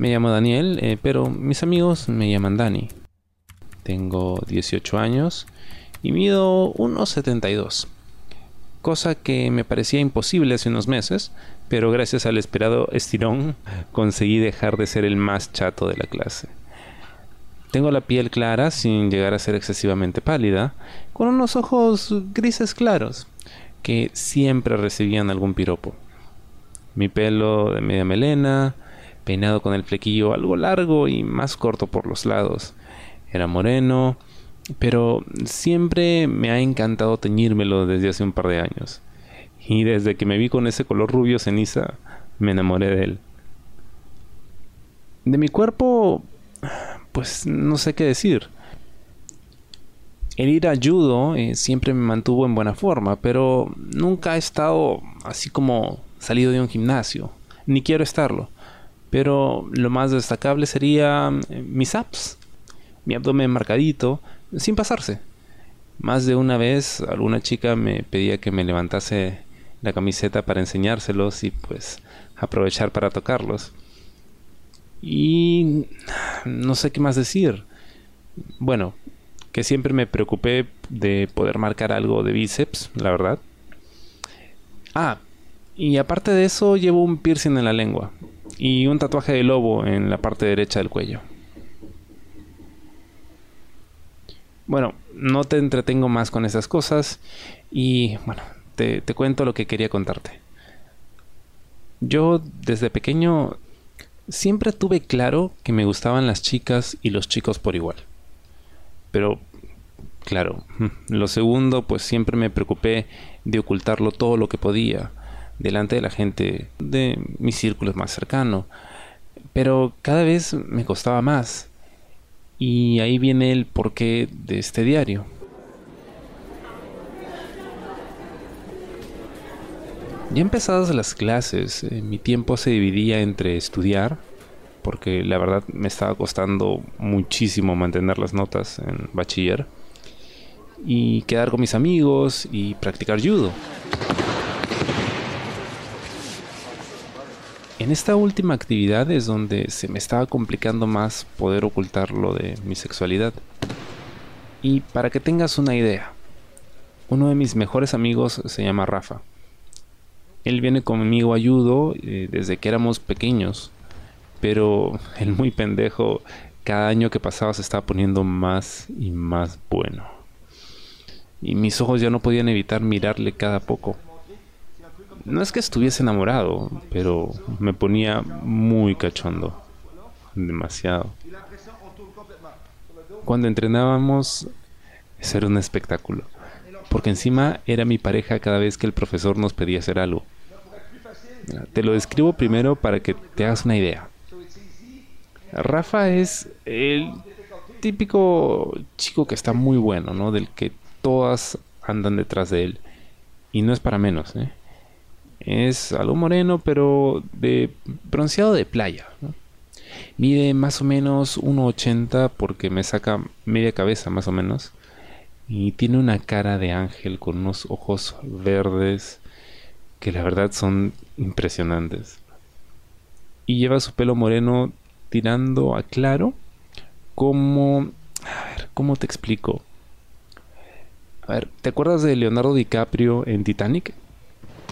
Me llamo Daniel, eh, pero mis amigos me llaman Dani. Tengo 18 años y mido 1,72. Cosa que me parecía imposible hace unos meses, pero gracias al esperado estirón conseguí dejar de ser el más chato de la clase. Tengo la piel clara sin llegar a ser excesivamente pálida, con unos ojos grises claros, que siempre recibían algún piropo. Mi pelo de media melena, peinado con el flequillo algo largo y más corto por los lados. Era moreno, pero siempre me ha encantado teñírmelo desde hace un par de años. Y desde que me vi con ese color rubio ceniza, me enamoré de él. De mi cuerpo, pues no sé qué decir. El ir a judo eh, siempre me mantuvo en buena forma, pero nunca he estado así como salido de un gimnasio, ni quiero estarlo. Pero lo más destacable sería eh, mis abs, mi abdomen marcadito, sin pasarse. Más de una vez alguna chica me pedía que me levantase la camiseta para enseñárselos y pues aprovechar para tocarlos. Y no sé qué más decir. Bueno, que siempre me preocupé de poder marcar algo de bíceps, la verdad. Ah, y aparte de eso llevo un piercing en la lengua y un tatuaje de lobo en la parte derecha del cuello. Bueno, no te entretengo más con esas cosas y bueno, te, te cuento lo que quería contarte. Yo desde pequeño siempre tuve claro que me gustaban las chicas y los chicos por igual. Pero, claro, lo segundo, pues siempre me preocupé de ocultarlo todo lo que podía delante de la gente de mi círculo más cercano. Pero cada vez me costaba más. Y ahí viene el porqué de este diario. Ya empezadas las clases, eh, mi tiempo se dividía entre estudiar, porque la verdad me estaba costando muchísimo mantener las notas en bachiller, y quedar con mis amigos y practicar judo. En esta última actividad es donde se me estaba complicando más poder ocultar lo de mi sexualidad. Y para que tengas una idea, uno de mis mejores amigos se llama Rafa él viene conmigo a judo eh, desde que éramos pequeños, pero el muy pendejo cada año que pasaba se estaba poniendo más y más bueno. Y mis ojos ya no podían evitar mirarle cada poco. No es que estuviese enamorado, pero me ponía muy cachondo. Demasiado. Cuando entrenábamos, era un espectáculo porque encima era mi pareja cada vez que el profesor nos pedía hacer algo. Te lo describo primero para que te hagas una idea. Rafa es el típico chico que está muy bueno, ¿no? Del que todas andan detrás de él. Y no es para menos, ¿eh? Es algo moreno, pero de bronceado de playa. Mide más o menos 1,80 porque me saca media cabeza más o menos. Y tiene una cara de ángel con unos ojos verdes que la verdad son impresionantes. Y lleva su pelo moreno tirando a claro como... A ver, ¿cómo te explico? A ver, ¿te acuerdas de Leonardo DiCaprio en Titanic?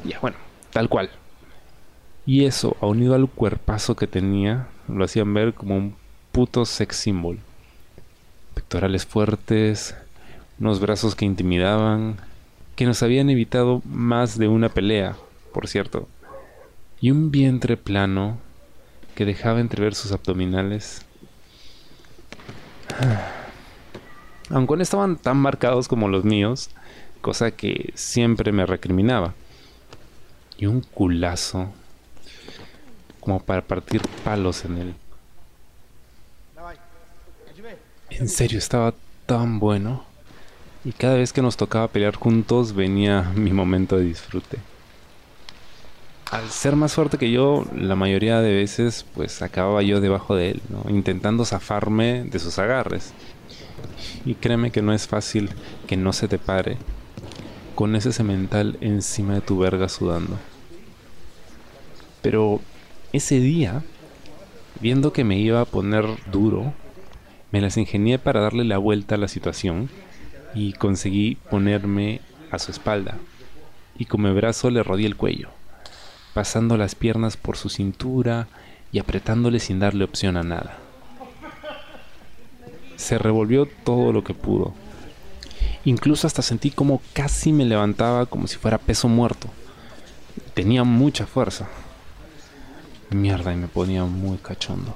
Ya, bueno, tal cual. Y eso, unido al cuerpazo que tenía, lo hacían ver como un puto sex symbol. Pectorales fuertes, unos brazos que intimidaban, que nos habían evitado más de una pelea, por cierto, y un vientre plano que dejaba entrever sus abdominales. Aunque no estaban tan marcados como los míos, cosa que siempre me recriminaba. Y un culazo, como para partir palos en él. En serio, estaba tan bueno y cada vez que nos tocaba pelear juntos venía mi momento de disfrute. Al ser más fuerte que yo, la mayoría de veces pues acababa yo debajo de él, intentando zafarme de sus agarres. Y créeme que no es fácil que no se te pare con ese cemental encima de tu verga sudando. Pero ese día Viendo que me iba a poner duro, me las ingenié para darle la vuelta a la situación y conseguí ponerme a su espalda y con mi brazo le rodeé el cuello, pasando las piernas por su cintura y apretándole sin darle opción a nada. Se revolvió todo lo que pudo. Incluso hasta sentí como casi me levantaba como si fuera peso muerto. Tenía mucha fuerza. Mierda, y me ponía muy cachondo.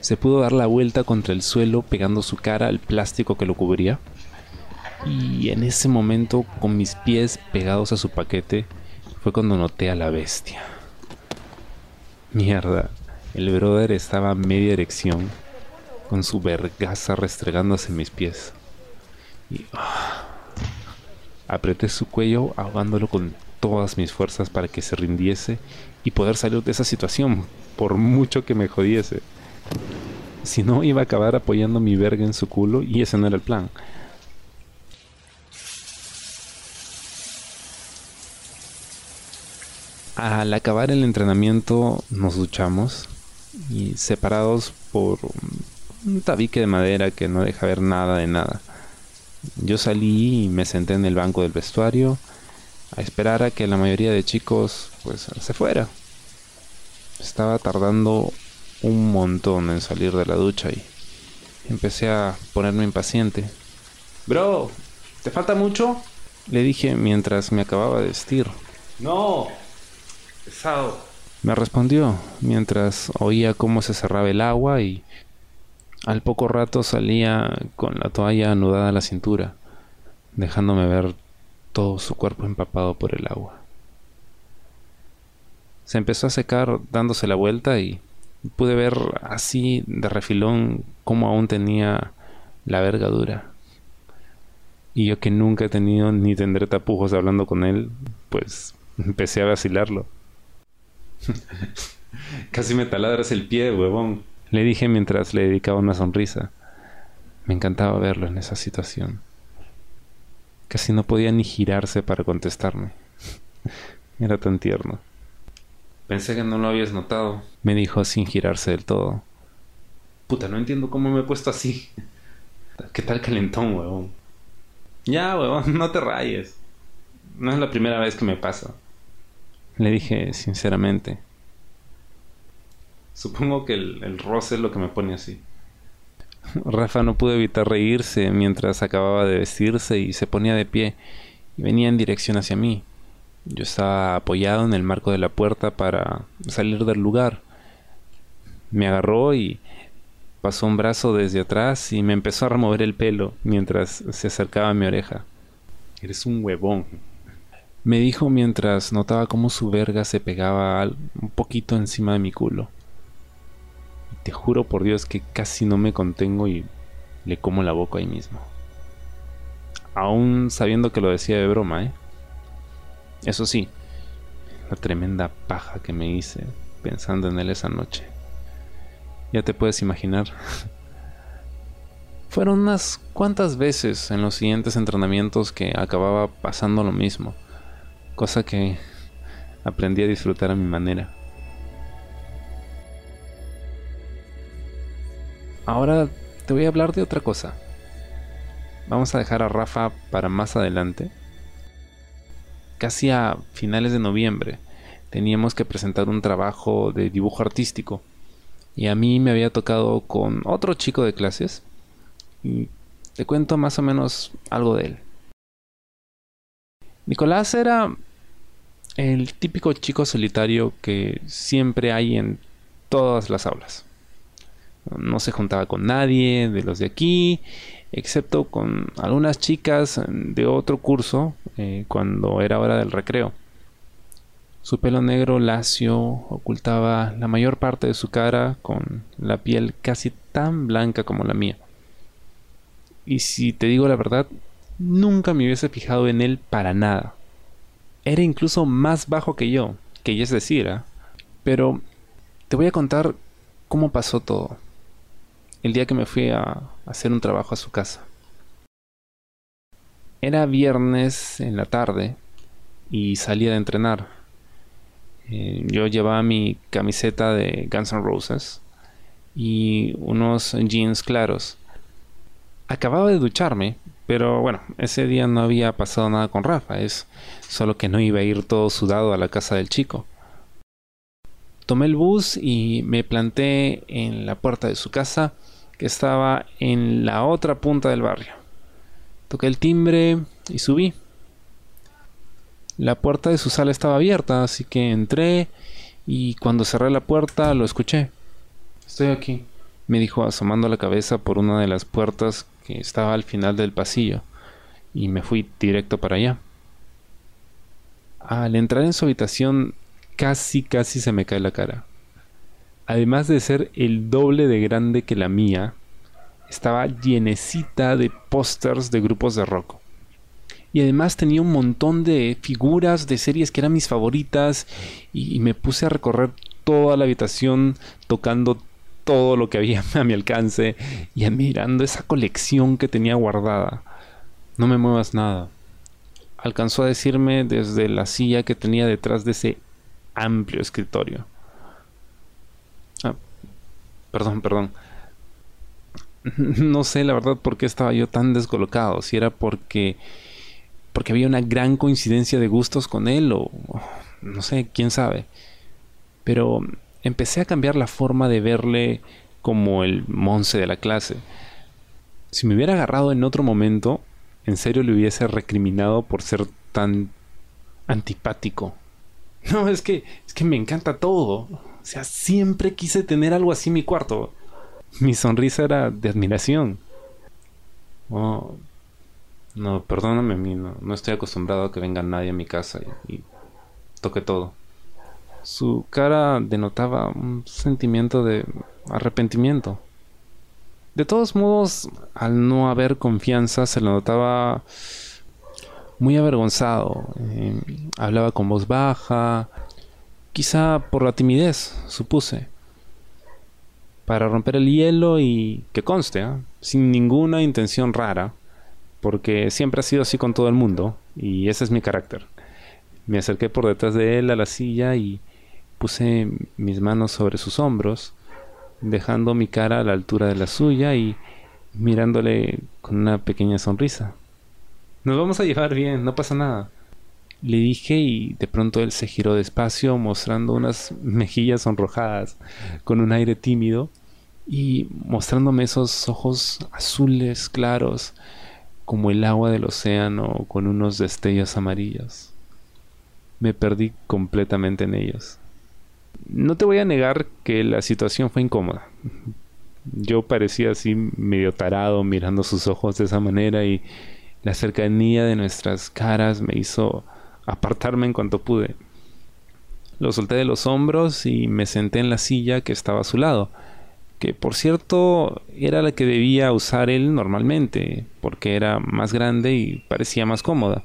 Se pudo dar la vuelta contra el suelo pegando su cara al plástico que lo cubría. Y en ese momento, con mis pies pegados a su paquete, fue cuando noté a la bestia. Mierda, el brother estaba a media erección, con su vergaza restregándose en mis pies. Y ah, apreté su cuello ahogándolo con todas mis fuerzas para que se rindiese y poder salir de esa situación, por mucho que me jodiese. Si no, iba a acabar apoyando mi verga en su culo y ese no era el plan. Al acabar el entrenamiento nos duchamos y separados por un tabique de madera que no deja ver nada de nada. Yo salí y me senté en el banco del vestuario a esperar a que la mayoría de chicos pues se fuera. Estaba tardando un montón en salir de la ducha y empecé a ponerme impaciente. Bro, ¿te falta mucho? Le dije mientras me acababa de vestir. No, Pesado. Me respondió mientras oía cómo se cerraba el agua y al poco rato salía con la toalla anudada a la cintura, dejándome ver todo su cuerpo empapado por el agua. Se empezó a secar dándose la vuelta y pude ver así de refilón cómo aún tenía la verga dura. Y yo que nunca he tenido ni tendré tapujos hablando con él, pues empecé a vacilarlo. Casi me taladras el pie, huevón. Le dije mientras le dedicaba una sonrisa. Me encantaba verlo en esa situación. Casi no podía ni girarse para contestarme. Era tan tierno. Pensé que no lo habías notado. Me dijo sin girarse del todo. Puta, no entiendo cómo me he puesto así. ¿Qué tal calentón, huevón? Ya, huevón, no te rayes. No es la primera vez que me pasa. Le dije sinceramente. Supongo que el, roce es lo que me pone así. Rafa no pudo evitar reírse mientras acababa de vestirse y se ponía de pie y venía en dirección hacia mí. Yo estaba apoyado en el marco de la puerta para salir del lugar. Me agarró y pasó un brazo desde atrás y me empezó a remover el pelo mientras se acercaba a mi oreja. Eres un huevón, me dijo mientras notaba cómo su verga se pegaba un poquito encima de mi culo. Te juro por Dios que casi no me contengo y le como la boca ahí mismo. Aún sabiendo que lo decía de broma, ¿eh? Eso sí, la tremenda paja que me hice pensando en él esa noche. Ya te puedes imaginar. Fueron unas cuantas veces en los siguientes entrenamientos que acababa pasando lo mismo cosa que aprendí a disfrutar a mi manera. Ahora te voy a hablar de otra cosa. Vamos a dejar a Rafa para más adelante. Casi a finales de noviembre teníamos que presentar un trabajo de dibujo artístico y a mí me había tocado con otro chico de clases y te cuento más o menos algo de él. Nicolás era el típico chico solitario que siempre hay en todas las aulas. No se juntaba con nadie de los de aquí, excepto con algunas chicas de otro curso eh, cuando era hora del recreo. Su pelo negro lacio ocultaba la mayor parte de su cara con la piel casi tan blanca como la mía. Y si te digo la verdad, nunca me hubiese fijado en él para nada. Era incluso más bajo que yo, que ya es decir, ¿eh? pero te voy a contar cómo pasó todo. El día que me fui a hacer un trabajo a su casa. Era viernes en la tarde y salía de entrenar. Eh, yo llevaba mi camiseta de Guns N' Roses y unos jeans claros. Acababa de ducharme, pero bueno, ese día no había pasado nada con Rafa, es solo que no iba a ir todo sudado a la casa del chico. Tomé el bus y me planté en la puerta de su casa, estaba en la otra punta del barrio. Toqué el timbre y subí. La puerta de su sala estaba abierta, así que entré y cuando cerré la puerta lo escuché. Estoy aquí, me dijo asomando la cabeza por una de las puertas que estaba al final del pasillo, y me fui directo para allá. Al entrar en su habitación casi casi se me cae la cara. Además de ser el doble de grande que la mía, estaba llenecita de pósters de grupos de rock. Y además tenía un montón de figuras de series que eran mis favoritas y, me puse a recorrer toda la habitación tocando todo lo que había a mi alcance y admirando esa colección que tenía guardada. No me muevas nada. Alcanzó a decirme desde la silla que tenía detrás de ese amplio escritorio. Perdón, perdón. No sé la verdad por qué estaba yo tan descolocado. Si era porque porque había una gran coincidencia de gustos con él o no sé, quién sabe. Pero empecé a cambiar la forma de verle como el monce de la clase. Si me hubiera agarrado en otro momento, en serio le hubiese recriminado por ser tan antipático. No, es que es que me encanta todo. O sea, siempre quise tener algo así en mi cuarto. Mi sonrisa era de admiración. Oh, no, perdóname mí, no, estoy acostumbrado a que venga nadie a mi casa y, y toque todo. Su cara denotaba un sentimiento de arrepentimiento. De todos modos, al no haber confianza, se le notaba muy avergonzado. Eh, hablaba con voz baja, quizá por la timidez, supuse. Para romper el hielo y que conste, ¿eh? sin ninguna intención rara, porque siempre ha sido así con todo el mundo, y ese es mi carácter. Me acerqué por detrás de él a la silla y puse mis manos sobre sus hombros, dejando mi cara a la altura de la suya y mirándole con una pequeña sonrisa. Nos vamos a llevar bien, no pasa nada. Le dije y de pronto él se giró despacio mostrando unas mejillas sonrojadas con un aire tímido y mostrándome esos ojos azules claros como el agua del océano con unos destellos amarillos. Me perdí completamente en ellos. No te voy a negar que la situación fue incómoda. Yo parecía así medio tarado mirando sus ojos de esa manera y la cercanía de nuestras caras me hizo apartarme en cuanto pude. Lo solté de los hombros y me senté en la silla que estaba a su lado, que por cierto era la que debía usar él normalmente, porque era más grande y parecía más cómoda.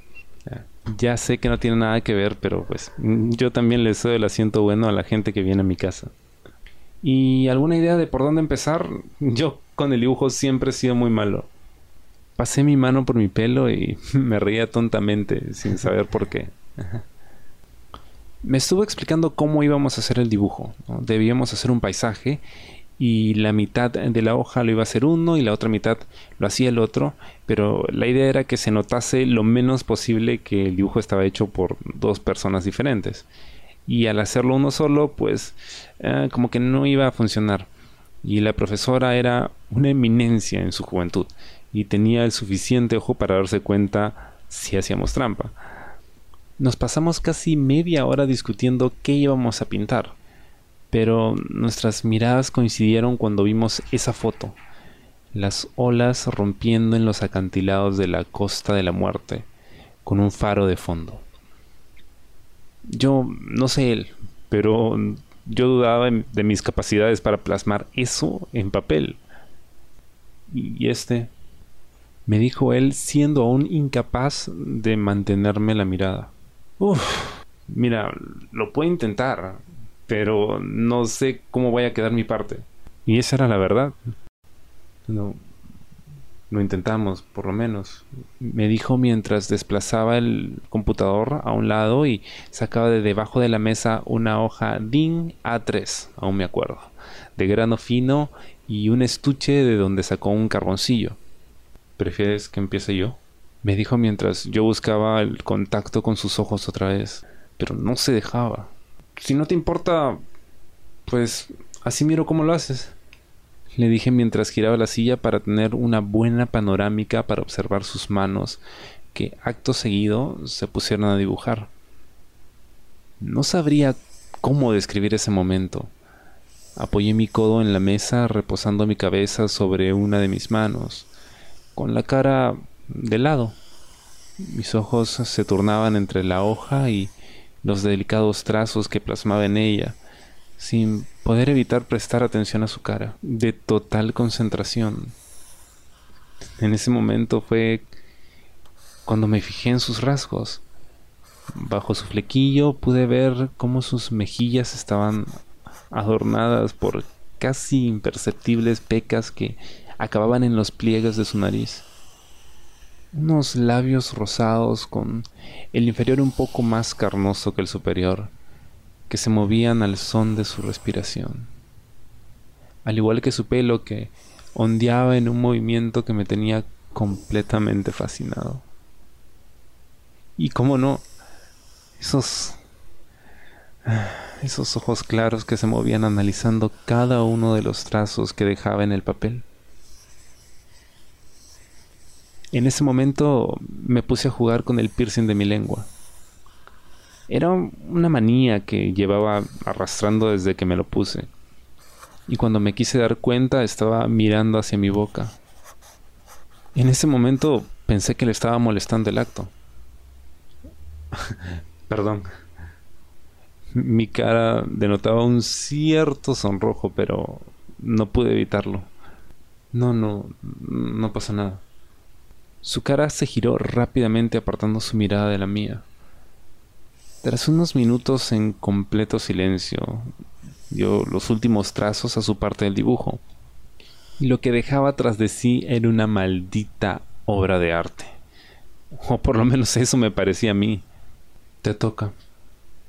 Ya sé que no tiene nada que ver, pero pues yo también le doy el asiento bueno a la gente que viene a mi casa. ¿Y alguna idea de por dónde empezar? Yo con el dibujo siempre he sido muy malo. Pasé mi mano por mi pelo y me reía tontamente, sin saber por qué. Me estuvo explicando cómo íbamos a hacer el dibujo. Debíamos hacer un paisaje y la mitad de la hoja lo iba a hacer uno y la otra mitad lo hacía el otro, pero la idea era que se notase lo menos posible que el dibujo estaba hecho por dos personas diferentes. Y al hacerlo uno solo, pues eh, como que no iba a funcionar. Y la profesora era una eminencia en su juventud y tenía el suficiente ojo para darse cuenta si hacíamos trampa. Nos pasamos casi media hora discutiendo qué íbamos a pintar pero nuestras miradas coincidieron cuando vimos esa foto, las olas rompiendo en los acantilados de la costa de la muerte, con un faro de fondo. Yo no sé él, pero yo dudaba de mis capacidades para plasmar eso en papel. Y este, me dijo él, siendo aún incapaz de mantenerme la mirada. Uf, mira, lo puedo intentar, pero no sé cómo vaya a quedar mi parte. Y esa era la verdad. No, Lo intentamos, por lo menos. Me dijo mientras desplazaba el computador a un lado y sacaba de debajo de la mesa una hoja DIN A3, aún me acuerdo, de grano fino y un estuche de donde sacó un carboncillo. ¿Prefieres que empiece yo? Me dijo mientras yo buscaba el contacto con sus ojos otra vez, pero no se dejaba. Si no te importa, pues así miro cómo lo haces le dije mientras giraba la silla para tener una buena panorámica para observar sus manos, que acto seguido se pusieron a dibujar. No sabría cómo describir ese momento. Apoyé mi codo en la mesa reposando mi cabeza sobre una de mis manos, con la cara de lado. Mis ojos se turnaban entre la hoja y los delicados trazos que plasmaba en ella sin poder evitar prestar atención a su cara, de total concentración. En ese momento fue cuando me fijé en sus rasgos. Bajo su flequillo pude ver cómo sus mejillas estaban adornadas por casi imperceptibles pecas que acababan en los pliegues de su nariz. Unos labios rosados con el inferior un poco más carnoso que el superior que se movían al son de su respiración, al igual que su pelo que ondeaba en un movimiento que me tenía completamente fascinado. Y cómo no, esos esos ojos claros que se movían analizando cada uno de los trazos que dejaba en el papel. En ese momento me puse a jugar con el piercing de mi lengua. Era una manía que llevaba arrastrando desde que me lo puse. Y cuando me quise dar cuenta estaba mirando hacia mi boca. En ese momento pensé que le estaba molestando el acto. Perdón. Mi cara denotaba un cierto sonrojo, pero no pude evitarlo. No, no, no pasa nada. Su cara se giró rápidamente apartando su mirada de la mía. Tras unos minutos en completo silencio, dio los últimos trazos a su parte del dibujo. Y lo que dejaba tras de sí era una maldita obra de arte. O por lo menos eso me parecía a mí. Te toca.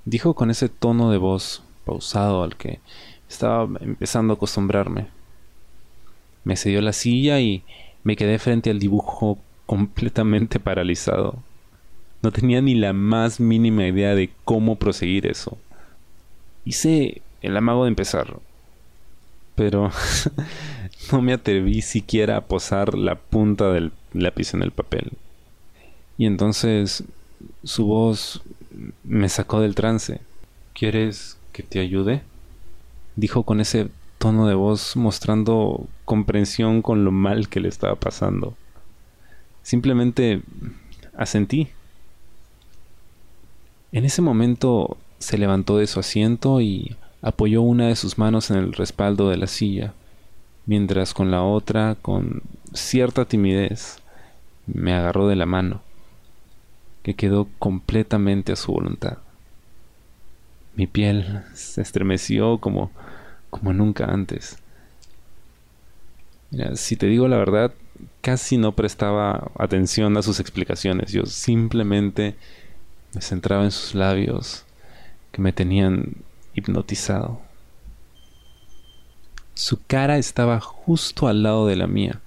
Dijo con ese tono de voz pausado al que estaba empezando a acostumbrarme. Me cedió la silla y me quedé frente al dibujo completamente paralizado. No tenía ni la más mínima idea de cómo proseguir eso. Hice el amago de empezar, pero no me atreví siquiera a posar la punta del lápiz en el papel. Y entonces su voz me sacó del trance. ¿Quieres que te ayude? Dijo con ese tono de voz mostrando comprensión con lo mal que le estaba pasando. Simplemente asentí. En ese momento se levantó de su asiento y apoyó una de sus manos en el respaldo de la silla, mientras con la otra, con cierta timidez, me agarró de la mano, que quedó completamente a su voluntad. Mi piel se estremeció como, como nunca antes. si te digo la verdad, casi no prestaba atención a sus explicaciones. Yo simplemente me centraba en sus labios que me tenían hipnotizado. Su cara estaba justo al lado de la mía,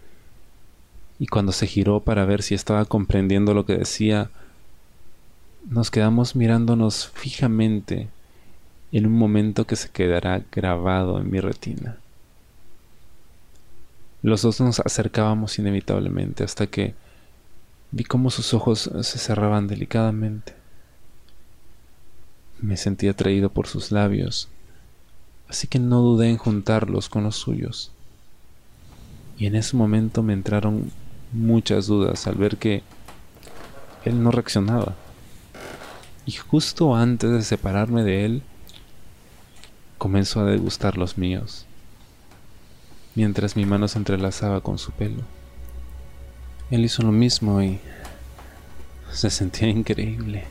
y cuando se giró para ver si estaba comprendiendo lo que decía, nos quedamos mirándonos fijamente en un momento que se quedará grabado en mi retina. Los dos nos acercábamos inevitablemente hasta que vi cómo sus ojos se cerraban delicadamente. Me sentí atraído por sus labios, así que no dudé en juntarlos con los suyos. Y en ese momento me entraron muchas dudas al ver que él no reaccionaba. Y justo antes de separarme de él, comenzó a degustar los míos, mientras mi mano se entrelazaba con su pelo. Él hizo lo mismo y se sentía increíble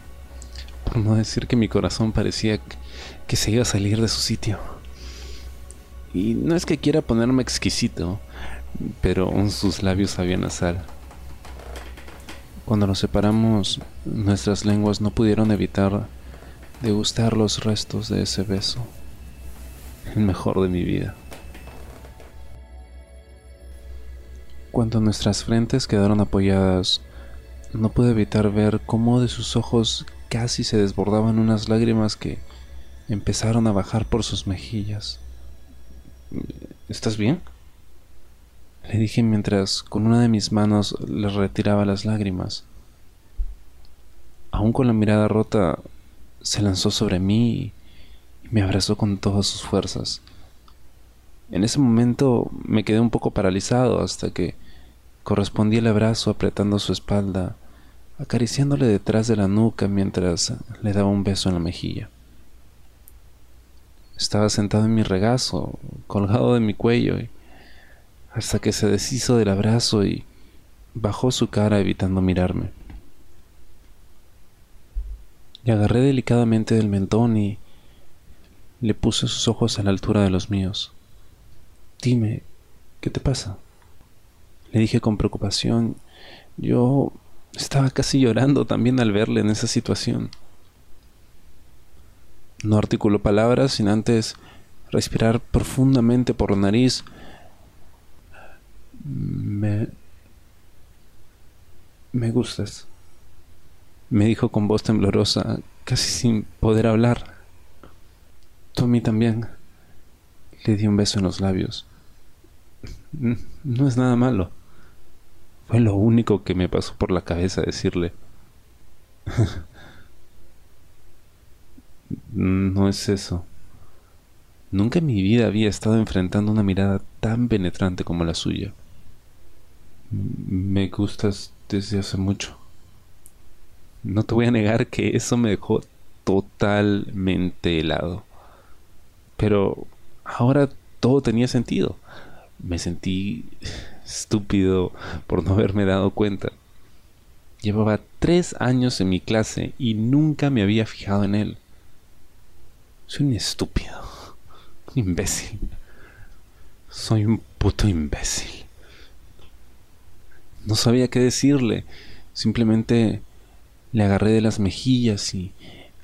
por no decir que mi corazón parecía que se iba a salir de su sitio. Y no es que quiera ponerme exquisito, pero sus labios sabían a sal. Cuando nos separamos, nuestras lenguas no pudieron evitar degustar los restos de ese beso, el mejor de mi vida. Cuando nuestras frentes quedaron apoyadas, no pude evitar ver cómo de sus ojos casi se desbordaban unas lágrimas que empezaron a bajar por sus mejillas. ¿Estás bien? Le dije mientras con una de mis manos le retiraba las lágrimas. Aún con la mirada rota, se lanzó sobre mí y me abrazó con todas sus fuerzas. En ese momento me quedé un poco paralizado hasta que correspondí el abrazo apretando su espalda, acariciándole detrás de la nuca mientras le daba un beso en la mejilla. Estaba sentado en mi regazo, colgado de mi cuello, hasta que se deshizo del abrazo y bajó su cara evitando mirarme. Le agarré delicadamente del mentón y le puse sus ojos a la altura de los míos. Dime, ¿qué te pasa? Le dije con preocupación. Yo estaba casi llorando también al verle en esa situación. No articuló palabras sin antes respirar profundamente por la nariz. Me... Me gustas me dijo con voz temblorosa, casi sin poder hablar. Tú a mí también. Le di un beso en los labios. No es nada malo. Fue lo único que me pasó por la cabeza decirle. no es eso. Nunca en mi vida había estado enfrentando una mirada tan penetrante como la suya. Me gustas desde hace mucho. No te voy a negar que eso me dejó totalmente helado. Pero ahora todo tenía sentido. Me sentí estúpido por no haberme dado cuenta. Llevaba tres años en mi clase y nunca me había fijado en él. Soy un estúpido. Un imbécil. Soy un puto imbécil. No sabía qué decirle. Simplemente le agarré de las mejillas y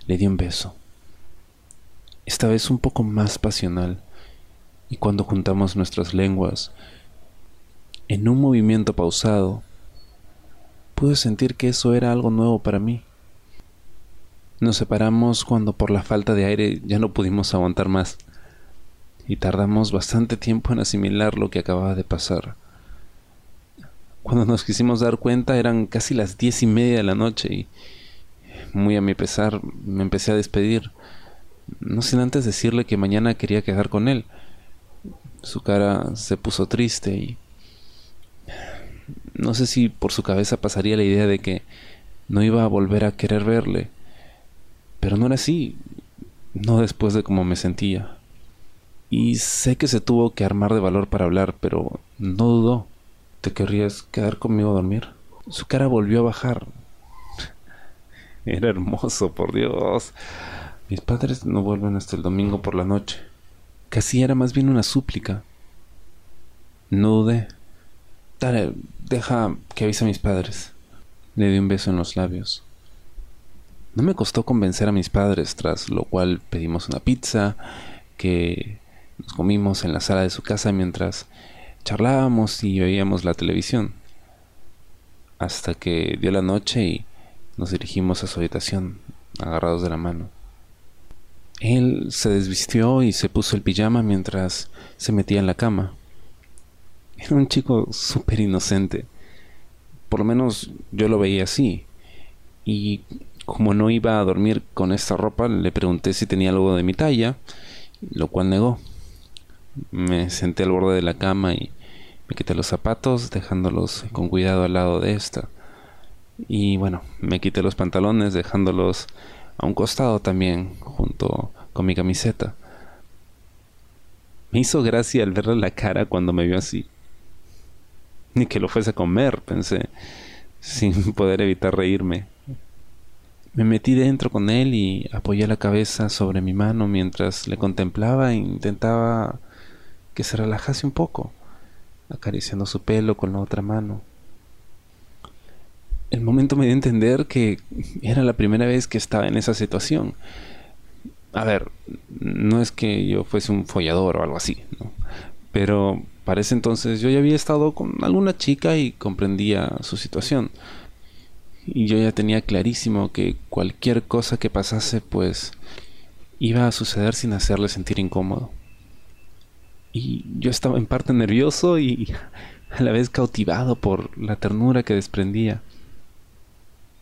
le di un beso. Esta vez un poco más pasional, y cuando juntamos nuestras lenguas, en un movimiento pausado, pude sentir que eso era algo nuevo para mí. Nos separamos cuando por la falta de aire ya no pudimos aguantar más, y tardamos bastante tiempo en asimilar lo que acababa de pasar. Cuando nos quisimos dar cuenta eran casi las diez y media de la noche y muy a mi pesar me empecé a despedir. No sin antes decirle que mañana quería quedar con él. Su cara se puso triste y no sé si por su cabeza pasaría la idea de que no iba a volver a querer verle. Pero no era así, no después de cómo me sentía. Y sé que se tuvo que armar de valor para hablar, pero no dudó. ¿Te querrías quedar conmigo a dormir? Su cara volvió a bajar. Era hermoso, por Dios. Mis padres no vuelven hasta el domingo por la noche. Casi era más bien una súplica. No dudé. Dale, deja que avise a mis padres. Le di un beso en los labios. No me costó convencer a mis padres, tras lo cual pedimos una pizza que nos comimos en la sala de su casa mientras charlábamos y veíamos la televisión. Hasta que dio la noche y nos dirigimos a su habitación, agarrados de la mano. Él se desvistió y se puso el pijama mientras se metía en la cama. Era un chico súper inocente. Por lo menos yo lo veía así. Y como no iba a dormir con esta ropa, le pregunté si tenía algo de mi talla, lo cual negó. Me senté al borde de la cama y me quité los zapatos, dejándolos con cuidado al lado de esta. Y bueno, me quité los pantalones, dejándolos a un costado también, junto con mi camiseta. Me hizo gracia al verle la cara cuando me vio así. Ni que lo fuese a comer, pensé, sin poder evitar reírme. Me metí dentro con él y apoyé la cabeza sobre mi mano mientras le contemplaba e intentaba que se relajase un poco. acariciando su pelo con la otra mano. El momento me dio a entender que era la primera vez que estaba en esa situación. A ver, no es que yo fuese un follador o algo así, ¿no? pero para ese entonces yo ya había estado con alguna chica y comprendía su situación. Y yo ya tenía clarísimo que cualquier cosa que pasase pues iba a suceder sin hacerle sentir incómodo. Y yo estaba en parte nervioso y a la vez cautivado por la ternura que desprendía.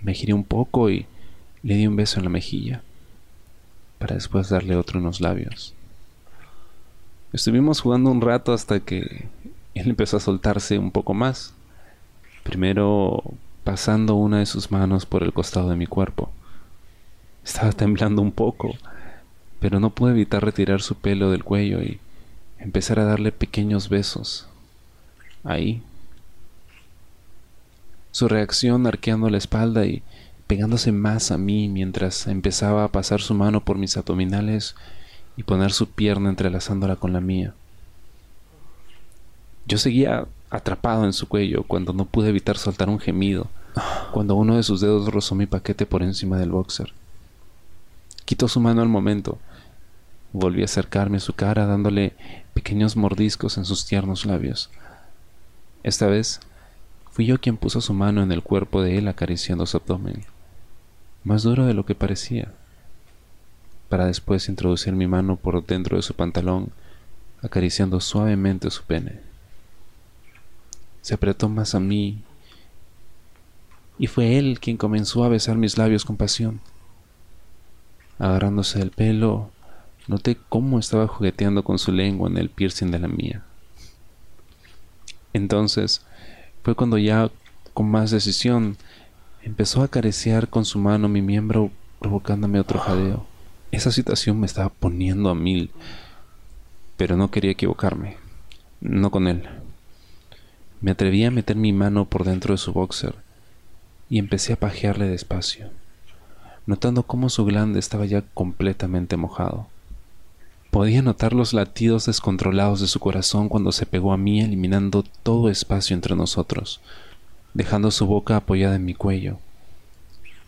Me giré un poco y le di un beso en la mejilla, para después darle otro en los labios. Estuvimos jugando un rato hasta que él empezó a soltarse un poco más. Primero pasando una de sus manos por el costado de mi cuerpo. Estaba temblando un poco, pero no pude evitar retirar su pelo del cuello y empezar a darle pequeños besos. Ahí. Su reacción arqueando la espalda y pegándose más a mí mientras empezaba a pasar su mano por mis abdominales y poner su pierna entrelazándola con la mía. Yo seguía atrapado en su cuello cuando no pude evitar soltar un gemido, cuando uno de sus dedos rozó mi paquete por encima del boxer. Quitó su mano al momento. Volví a acercarme a su cara dándole pequeños mordiscos en sus tiernos labios. Esta vez fui yo quien puso su mano en el cuerpo de él acariciando su abdomen, más duro de lo que parecía para después introducir mi mano por dentro de su pantalón, acariciando suavemente su pene. Se apretó más a mí y fue él quien comenzó a besar mis labios con pasión. Agarrándose del pelo, noté cómo estaba jugueteando con su lengua en el piercing de la mía. Entonces fue cuando ya con más decisión empezó a acariciar con su mano mi miembro provocándome otro jadeo. Esa situación me estaba poniendo a mil, pero no quería equivocarme, no con él. Me atreví a meter mi mano por dentro de su boxer y empecé a pajearle despacio, notando cómo su glande estaba ya completamente mojado. Podía notar los latidos descontrolados de su corazón cuando se pegó a mí, eliminando todo espacio entre nosotros, dejando su boca apoyada en mi cuello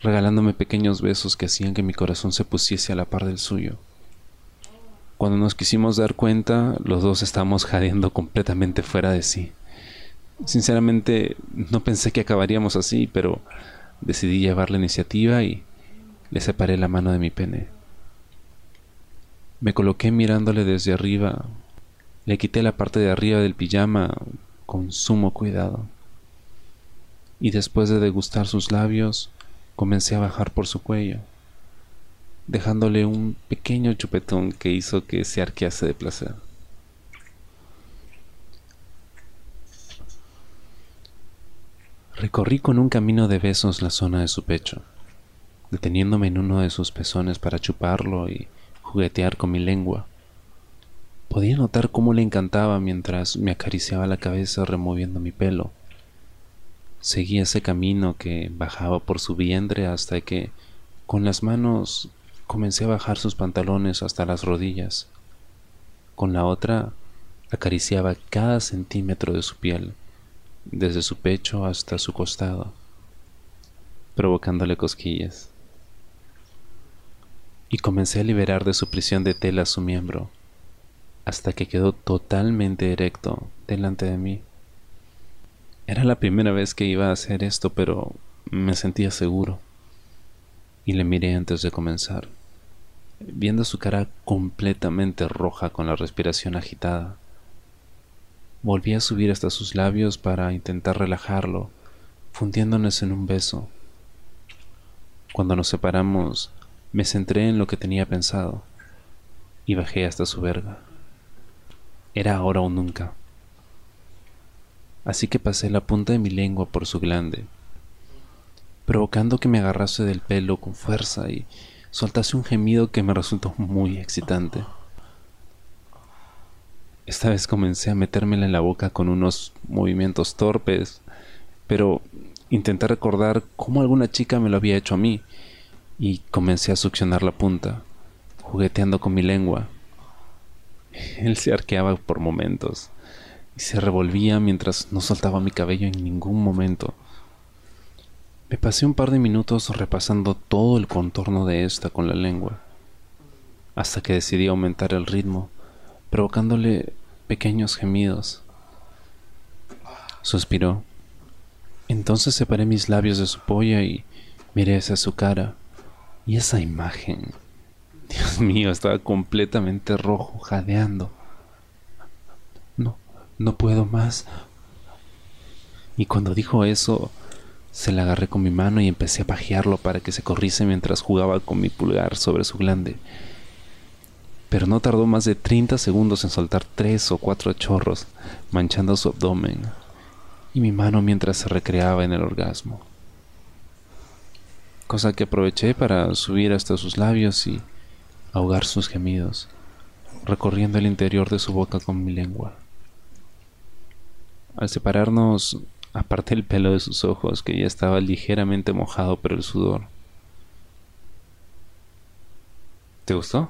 regalándome pequeños besos que hacían que mi corazón se pusiese a la par del suyo. Cuando nos quisimos dar cuenta, los dos estábamos jadeando completamente fuera de sí. Sinceramente, no pensé que acabaríamos así, pero decidí llevar la iniciativa y le separé la mano de mi pene. Me coloqué mirándole desde arriba, le quité la parte de arriba del pijama con sumo cuidado. Y después de degustar sus labios, Comencé a bajar por su cuello, dejándole un pequeño chupetón que hizo que se arquease de placer. Recorrí con un camino de besos la zona de su pecho, deteniéndome en uno de sus pezones para chuparlo y juguetear con mi lengua. Podía notar cómo le encantaba mientras me acariciaba la cabeza removiendo mi pelo Seguí ese camino que bajaba por su vientre hasta que con las manos comencé a bajar sus pantalones hasta las rodillas. Con la otra acariciaba cada centímetro de su piel, desde su pecho hasta su costado, provocándole cosquillas. Y comencé a liberar de su prisión de tela su miembro, hasta que quedó totalmente erecto delante de mí. Era la primera vez que iba a hacer esto, pero me sentía seguro. Y le miré antes de comenzar, viendo su cara completamente roja con la respiración agitada. Volví a subir hasta sus labios para intentar relajarlo, fundiéndonos en un beso. Cuando nos separamos, me centré en lo que tenía pensado y bajé hasta su verga. Era ahora o nunca así que pasé la punta de mi lengua por su glande, provocando que me agarrase del pelo con fuerza y soltase un gemido que me resultó muy excitante. Esta vez comencé a metérmela en la boca con unos movimientos torpes, pero intenté recordar cómo alguna chica me lo había hecho a mí y comencé a succionar la punta, jugueteando con mi lengua. Él se arqueaba por momentos, y se revolvía mientras no soltaba mi cabello en ningún momento. Me pasé un par de minutos repasando todo el contorno de esta con la lengua, hasta que decidí aumentar el ritmo, provocándole pequeños gemidos. Suspiró. Entonces separé mis labios de su polla y miré hacia su cara. Y esa imagen. Dios mío, estaba completamente rojo, jadeando. No, no puedo más. Y cuando dijo eso, se la agarré con mi mano y empecé a pajearlo para que se corriese mientras jugaba con mi pulgar sobre su glande. Pero no tardó más de 30 segundos en soltar tres o cuatro chorros, manchando su abdomen y mi mano mientras se recreaba en el orgasmo. Cosa que aproveché para subir hasta sus labios y ahogar sus gemidos, recorriendo el interior de su boca con mi lengua. Al separarnos, aparté el pelo de sus ojos, que ya estaba ligeramente mojado por el sudor. ¿Te gustó?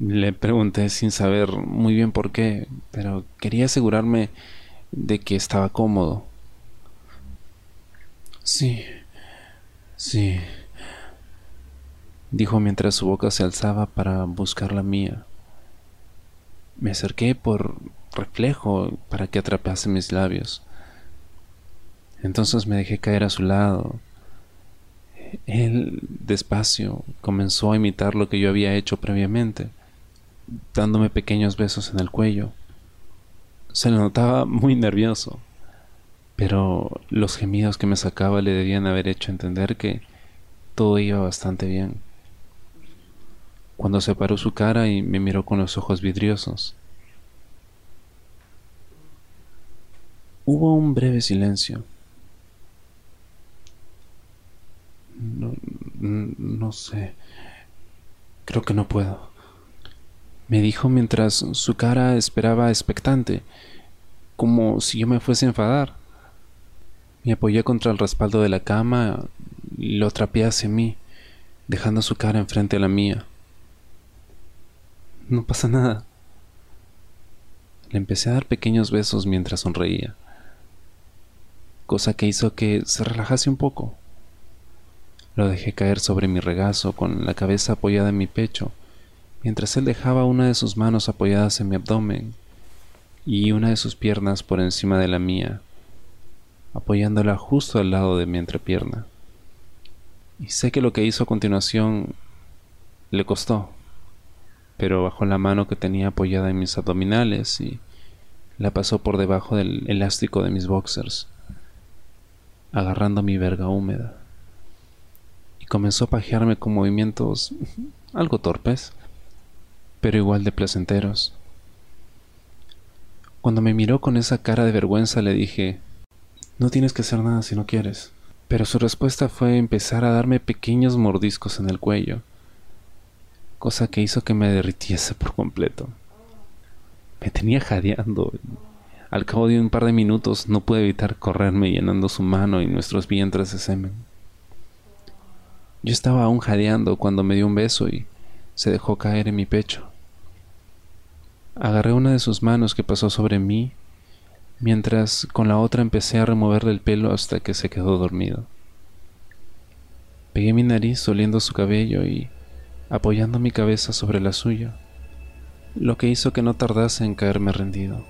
Le pregunté sin saber muy bien por qué, pero quería asegurarme de que estaba cómodo. Sí, sí, dijo mientras su boca se alzaba para buscar la mía. Me acerqué por reflejo para que atrapase mis labios. Entonces me dejé caer a su lado. Él, despacio, comenzó a imitar lo que yo había hecho previamente, dándome pequeños besos en el cuello. Se le notaba muy nervioso, pero los gemidos que me sacaba le debían haber hecho entender que todo iba bastante bien. Cuando separó su cara y me miró con los ojos vidriosos. Hubo un breve silencio. No, no sé. Creo que no puedo. Me dijo mientras su cara esperaba expectante, como si yo me fuese a enfadar. Me apoyé contra el respaldo de la cama y lo trapeé hacia mí, dejando su cara enfrente a la mía. No pasa nada. Le empecé a dar pequeños besos mientras sonreía, cosa que hizo que se relajase un poco. Lo dejé caer sobre mi regazo con la cabeza apoyada en mi pecho, mientras él dejaba una de sus manos apoyadas en mi abdomen y una de sus piernas por encima de la mía, apoyándola justo al lado de mi entrepierna. Y sé que lo que hizo a continuación le costó, pero bajó la mano que tenía apoyada en mis abdominales y la pasó por debajo del elástico de mis boxers, agarrando mi verga húmeda comenzó a pajearme con movimientos algo torpes, pero igual de placenteros. Cuando me miró con esa cara de vergüenza le dije, no tienes que hacer nada si no quieres. Pero su respuesta fue empezar a darme pequeños mordiscos en el cuello, cosa que hizo que me derritiese por completo. Me tenía jadeando. Al cabo de un par de minutos no pude evitar correrme llenando su mano y nuestros vientres de semen. Yo estaba aún jadeando cuando me dio un beso y se dejó caer en mi pecho. Agarré una de sus manos que pasó sobre mí, mientras con la otra empecé a removerle el pelo hasta que se quedó dormido. Pegué mi nariz oliendo su cabello y apoyando mi cabeza sobre la suya, lo que hizo que no tardase en caerme rendido.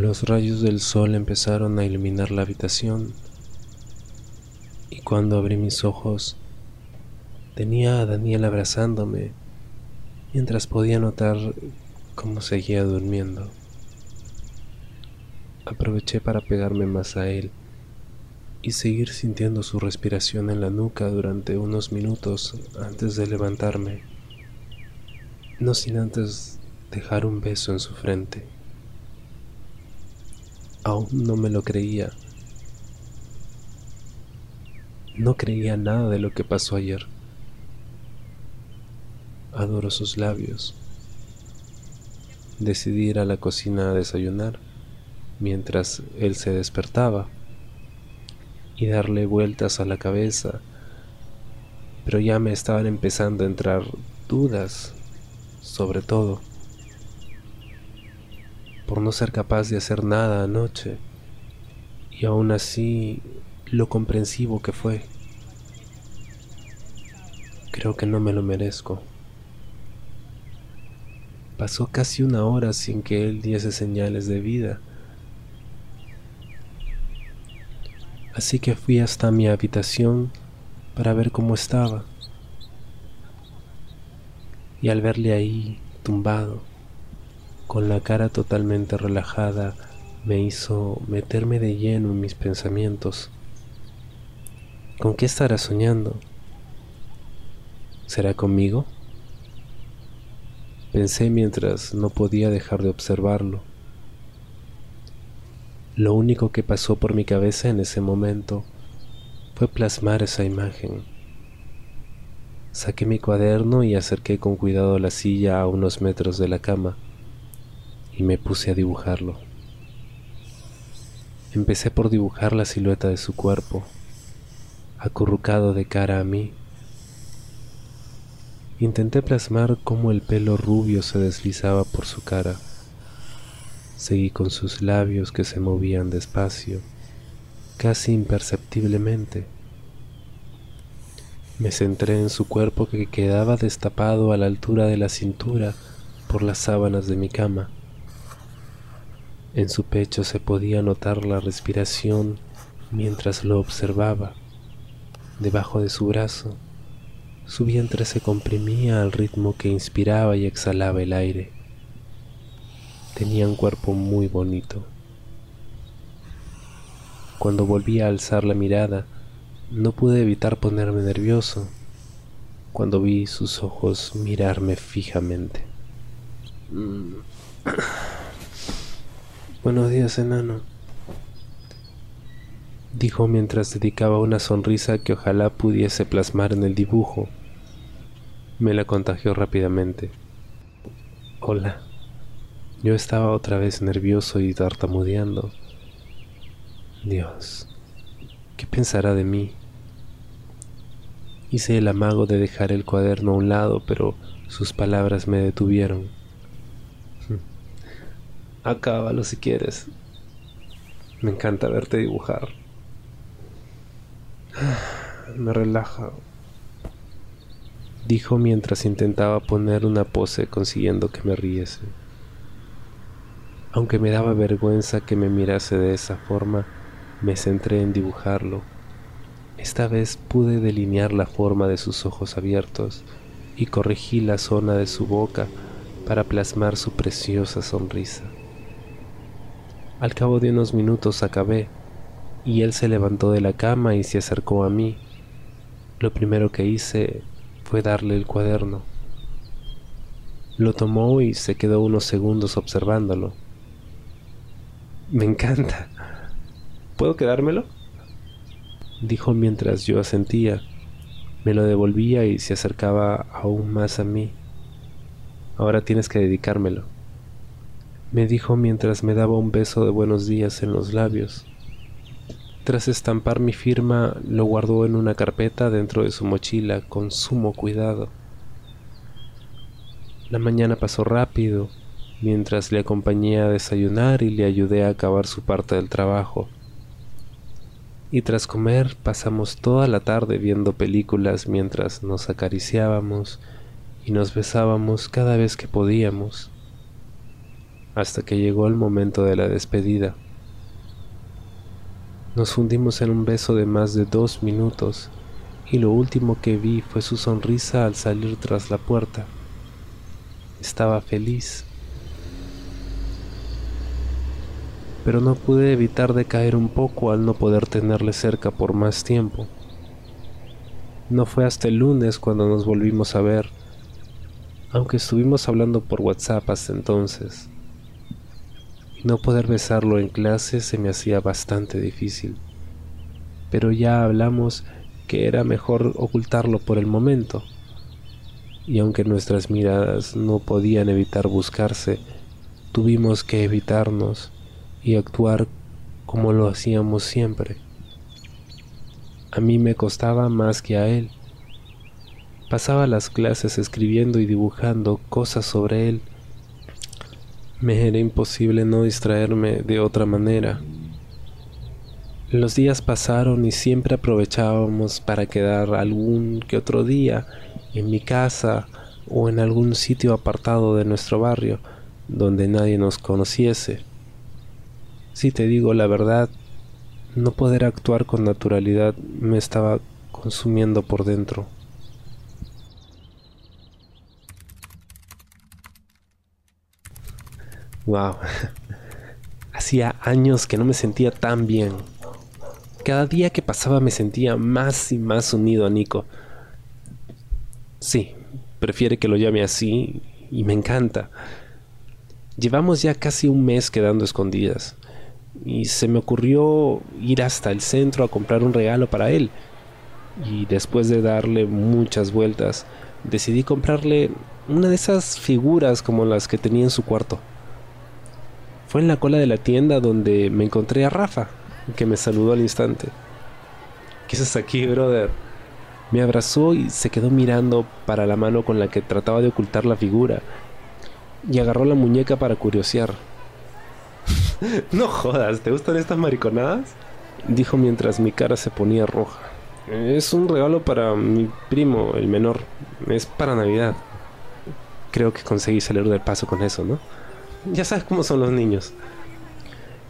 Los rayos del sol empezaron a iluminar la habitación y cuando abrí mis ojos tenía a Daniel abrazándome mientras podía notar cómo seguía durmiendo. Aproveché para pegarme más a él y seguir sintiendo su respiración en la nuca durante unos minutos antes de levantarme, no sin antes dejar un beso en su frente. Aún no me lo creía. No creía nada de lo que pasó ayer. Adoro sus labios, decidí ir a la cocina a desayunar mientras él se despertaba y darle vueltas a la cabeza, pero ya me estaban empezando a entrar dudas sobre todo por no ser capaz de hacer nada anoche y aún así lo comprensivo que fue. Creo que no me lo merezco. Pasó casi una hora sin que él diese señales de vida. Así que fui hasta mi habitación para ver cómo estaba. Y al verle ahí, tumbado, con la cara totalmente relajada, me hizo meterme de lleno en mis pensamientos. ¿Con qué estará soñando? ¿Será conmigo? Pensé mientras no podía dejar de observarlo. Lo único que pasó por mi cabeza en ese momento fue plasmar esa imagen. Saqué mi cuaderno y acerqué con cuidado la silla a unos metros de la cama y me puse a dibujarlo. Empecé por dibujar la silueta de su cuerpo, acurrucado de cara a mí Intenté plasmar cómo el pelo rubio se deslizaba por su cara. Seguí con sus labios que se movían despacio, casi imperceptiblemente. Me centré en su cuerpo que quedaba destapado a la altura de la cintura por las sábanas de mi cama. En su pecho se podía notar la respiración mientras lo observaba. Debajo de su brazo su vientre se comprimía al ritmo que inspiraba y exhalaba el aire. Tenía un cuerpo muy bonito. Cuando volví a alzar la mirada, no pude evitar ponerme nervioso cuando vi sus ojos mirarme fijamente. Buenos días, enano, dijo mientras dedicaba una sonrisa que ojalá pudiese plasmar en el dibujo me la contagió rápidamente. Hola. Yo estaba otra vez nervioso y tartamudeando. Dios, ¿qué pensará de mí? Hice el amago de dejar el cuaderno a un lado, pero sus palabras me detuvieron. Acábalo si quieres. Me encanta verte dibujar. Me relaja dijo mientras intentaba poner una pose consiguiendo que me riese. Aunque me daba vergüenza que me mirase de esa forma, me centré en dibujarlo. Esta vez pude delinear la forma de sus ojos abiertos y corregí la zona de su boca para plasmar su preciosa sonrisa. Al cabo de unos minutos acabé y él se levantó de la cama y se acercó a mí. Lo primero que hice fue darle el cuaderno. Lo tomó y se quedó unos segundos observándolo. Me encanta. ¿Puedo quedármelo? Dijo mientras yo asentía. Me lo devolvía y se acercaba aún más a mí. Ahora tienes que dedicármelo. Me dijo mientras me daba un beso de buenos días en los labios. Tras estampar mi firma, lo guardó en una carpeta dentro de su mochila con sumo cuidado. La mañana pasó rápido, mientras le acompañé a desayunar y le ayudé a acabar su parte del trabajo. Y tras comer pasamos toda la tarde viendo películas mientras nos acariciábamos y nos besábamos cada vez que podíamos, hasta que llegó el momento de la despedida. Nos fundimos en un beso de más de dos minutos y lo último que vi fue su sonrisa al salir tras la puerta. Estaba feliz. Pero no pude evitar de caer un poco al no poder tenerle cerca por más tiempo. No fue hasta el lunes cuando nos volvimos a ver, aunque estuvimos hablando por WhatsApp hasta entonces. No poder besarlo en clase se me hacía bastante difícil. Pero ya hablamos que era mejor ocultarlo por el momento. Y aunque nuestras miradas no podían evitar buscarse, tuvimos que evitarnos y actuar como lo hacíamos siempre. A mí me costaba más que a él. Pasaba las clases escribiendo y dibujando cosas sobre él. Me era imposible no distraerme de otra manera. Los días pasaron y siempre aprovechábamos para quedar algún que otro día en mi casa o en algún sitio apartado de nuestro barrio donde nadie nos conociese. Si te digo la verdad, no poder actuar con naturalidad me estaba consumiendo por dentro. Wow. Hacía años que no me sentía tan bien. Cada día que pasaba me sentía más y más unido a Nico. Sí, prefiere que lo llame así y me encanta. Llevamos ya casi un mes quedando escondidas y se me ocurrió ir hasta el centro a comprar un regalo para él. Y después de darle muchas vueltas, decidí comprarle una de esas figuras como las que tenía en su cuarto. Fue en la cola de la tienda donde me encontré a Rafa, que me saludó al instante. ¿Qué haces aquí, brother? Me abrazó y se quedó mirando para la mano con la que trataba de ocultar la figura, y agarró la muñeca para curiosear. no jodas, ¿te gustan estas mariconadas? Dijo mientras mi cara se ponía roja. Es un regalo para mi primo, el menor. Es para Navidad. Creo que conseguí salir del paso con eso, ¿no? Ya sabes cómo son los niños.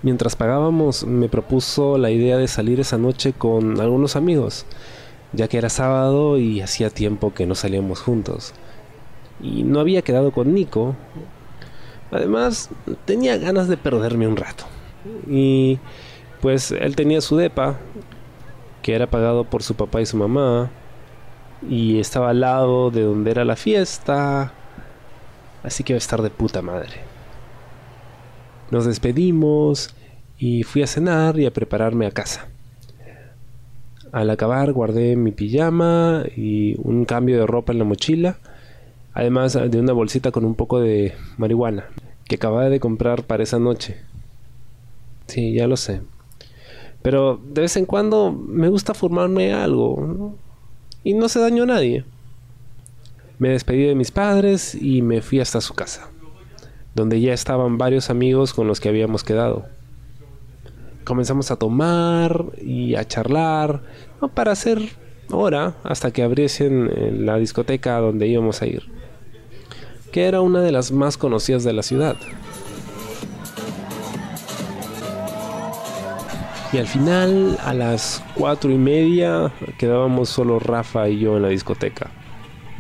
Mientras pagábamos, me propuso la idea de salir esa noche con algunos amigos, ya que era sábado y hacía tiempo que no salíamos juntos. Y no había quedado con Nico. Además, tenía ganas de perderme un rato. Y pues él tenía su depa, que era pagado por su papá y su mamá, y estaba al lado de donde era la fiesta. Así que iba a estar de puta madre. Nos despedimos y fui a cenar y a prepararme a casa. Al acabar guardé mi pijama y un cambio de ropa en la mochila, además de una bolsita con un poco de marihuana que acababa de comprar para esa noche. Sí, ya lo sé. Pero de vez en cuando me gusta formarme algo y no se dañó a nadie. Me despedí de mis padres y me fui hasta su casa donde ya estaban varios amigos con los que habíamos quedado. Comenzamos a tomar y a charlar para hacer hora hasta que abriesen la discoteca donde íbamos a ir, que era una de las más conocidas de la ciudad. Y al final, a las cuatro y media, quedábamos solo Rafa y yo en la discoteca.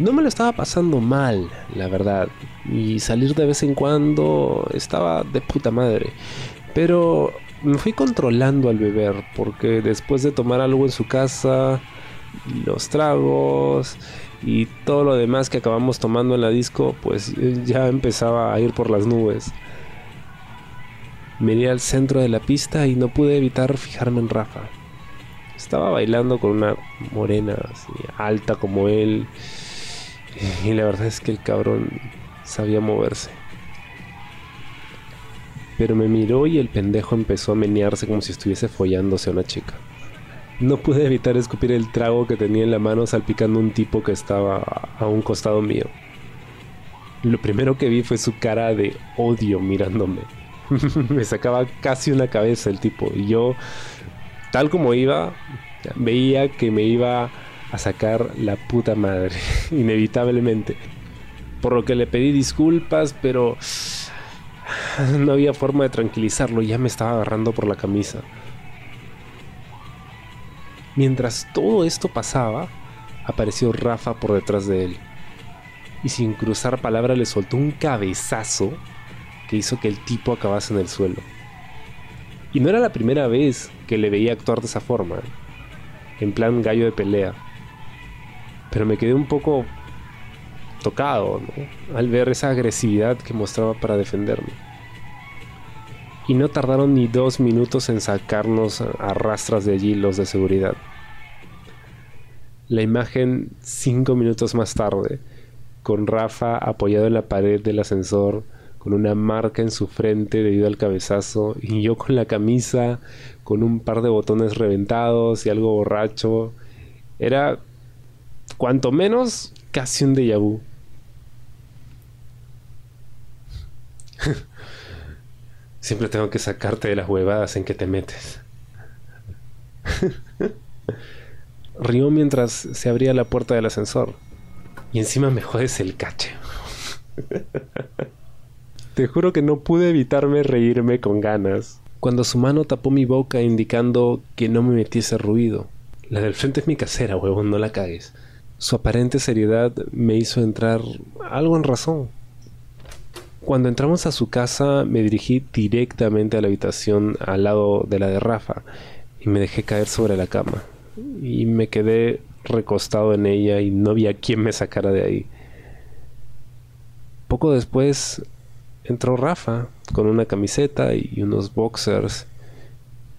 No me lo estaba pasando mal, la verdad. Y salir de vez en cuando estaba de puta madre. Pero me fui controlando al beber, porque después de tomar algo en su casa, los tragos y todo lo demás que acabamos tomando en la disco, pues ya empezaba a ir por las nubes. Miré al centro de la pista y no pude evitar fijarme en Rafa. Estaba bailando con una morena así, alta como él y la verdad es que el cabrón sabía moverse. Pero me miró y el pendejo empezó a menearse como si estuviese follándose a una chica. No pude evitar escupir el trago que tenía en la mano salpicando un tipo que estaba a un costado mío. Lo primero que vi fue su cara de odio mirándome. me sacaba casi una cabeza el tipo y yo, tal como iba, veía que me iba a sacar la puta madre, inevitablemente. Por lo que le pedí disculpas, pero no había forma de tranquilizarlo, ya me estaba agarrando por la camisa. Mientras todo esto pasaba, apareció Rafa por detrás de él. Y sin cruzar palabra le soltó un cabezazo que hizo que el tipo acabase en el suelo. Y no era la primera vez que le veía actuar de esa forma, en plan gallo de pelea pero me quedé un poco tocado al ver esa agresividad que mostraba para defenderme. Y no tardaron ni dos minutos en sacarnos a rastras de allí los de seguridad. La imagen cinco minutos más tarde, con Rafa apoyado en la pared del ascensor, con una marca en su frente debido al cabezazo, y yo con la camisa, con un par de botones reventados y algo borracho. Era, cuanto menos, casi un déjà vu. Siempre tengo que sacarte de las huevadas en que te metes. Río mientras se abría la puerta del ascensor. Y encima me jodes el cache. Te juro que no pude evitarme reírme con ganas. Cuando su mano tapó mi boca indicando que no me metiese ruido. La del frente es mi casera, huevón, no la cagues. Su aparente seriedad me hizo entrar algo en razón. Cuando entramos a su casa me dirigí directamente a la habitación al lado de la de Rafa y me dejé caer sobre la cama. Y me quedé recostado en ella y no había quien me sacara de ahí. Poco después entró Rafa con una camiseta y unos boxers